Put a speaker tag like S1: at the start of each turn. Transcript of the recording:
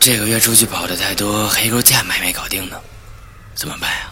S1: 这个月出去跑的太多，黑沟价还没搞定呢，怎么办呀？